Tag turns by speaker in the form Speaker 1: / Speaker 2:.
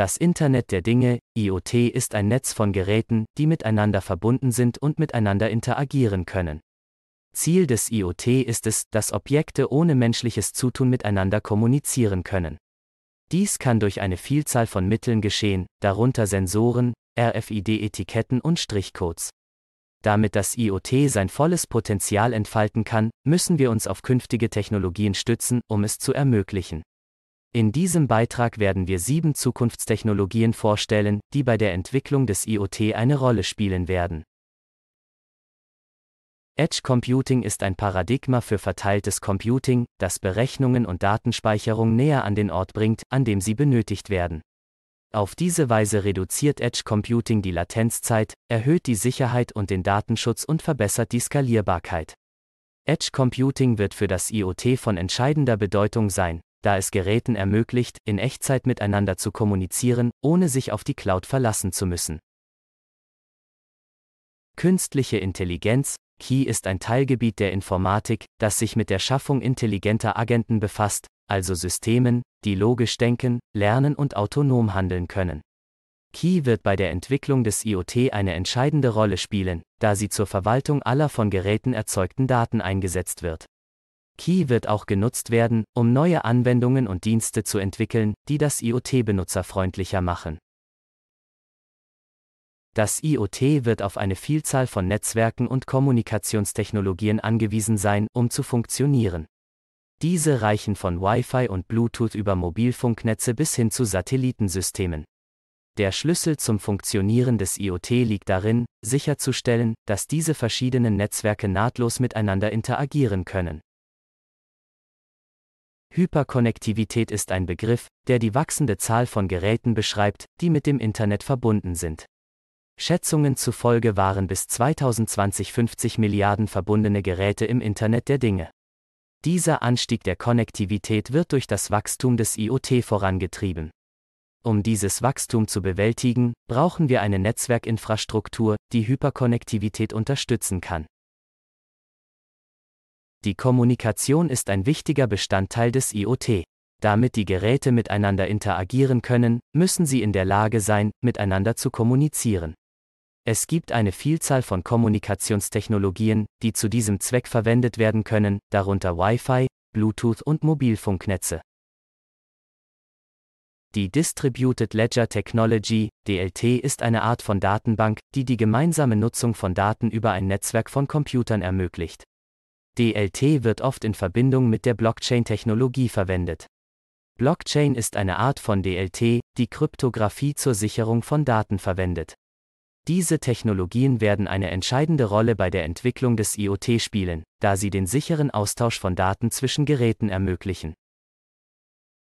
Speaker 1: Das Internet der Dinge, IoT, ist ein Netz von Geräten, die miteinander verbunden sind und miteinander interagieren können. Ziel des IoT ist es, dass Objekte ohne menschliches Zutun miteinander kommunizieren können. Dies kann durch eine Vielzahl von Mitteln geschehen, darunter Sensoren, RFID-Etiketten und Strichcodes. Damit das IoT sein volles Potenzial entfalten kann, müssen wir uns auf künftige Technologien stützen, um es zu ermöglichen. In diesem Beitrag werden wir sieben Zukunftstechnologien vorstellen, die bei der Entwicklung des IoT eine Rolle spielen werden. Edge Computing ist ein Paradigma für verteiltes Computing, das Berechnungen und Datenspeicherung näher an den Ort bringt, an dem sie benötigt werden. Auf diese Weise reduziert Edge Computing die Latenzzeit, erhöht die Sicherheit und den Datenschutz und verbessert die Skalierbarkeit. Edge Computing wird für das IoT von entscheidender Bedeutung sein, da es Geräten ermöglicht, in Echtzeit miteinander zu kommunizieren, ohne sich auf die Cloud verlassen zu müssen. Künstliche Intelligenz, KI ist ein Teilgebiet der Informatik, das sich mit der Schaffung intelligenter Agenten befasst, also Systemen, die logisch denken, lernen und autonom handeln können. KI wird bei der Entwicklung des IoT eine entscheidende Rolle spielen, da sie zur Verwaltung aller von Geräten erzeugten Daten eingesetzt wird. Key wird auch genutzt werden, um neue Anwendungen und Dienste zu entwickeln, die das IoT benutzerfreundlicher machen. Das IoT wird auf eine Vielzahl von Netzwerken und Kommunikationstechnologien angewiesen sein, um zu funktionieren. Diese reichen von Wi-Fi und Bluetooth über Mobilfunknetze bis hin zu Satellitensystemen. Der Schlüssel zum Funktionieren des IoT liegt darin, sicherzustellen, dass diese verschiedenen Netzwerke nahtlos miteinander interagieren können. Hyperkonnektivität ist ein Begriff, der die wachsende Zahl von Geräten beschreibt, die mit dem Internet verbunden sind. Schätzungen zufolge waren bis 2020 50 Milliarden verbundene Geräte im Internet der Dinge. Dieser Anstieg der Konnektivität wird durch das Wachstum des IoT vorangetrieben. Um dieses Wachstum zu bewältigen, brauchen wir eine Netzwerkinfrastruktur, die Hyperkonnektivität unterstützen kann. Die Kommunikation ist ein wichtiger Bestandteil des IoT. Damit die Geräte miteinander interagieren können, müssen sie in der Lage sein, miteinander zu kommunizieren. Es gibt eine Vielzahl von Kommunikationstechnologien, die zu diesem Zweck verwendet werden können, darunter Wi-Fi, Bluetooth und Mobilfunknetze. Die Distributed Ledger Technology, DLT, ist eine Art von Datenbank, die die gemeinsame Nutzung von Daten über ein Netzwerk von Computern ermöglicht. DLT wird oft in Verbindung mit der Blockchain-Technologie verwendet. Blockchain ist eine Art von DLT, die Kryptographie zur Sicherung von Daten verwendet. Diese Technologien werden eine entscheidende Rolle bei der Entwicklung des IoT spielen, da sie den sicheren Austausch von Daten zwischen Geräten ermöglichen.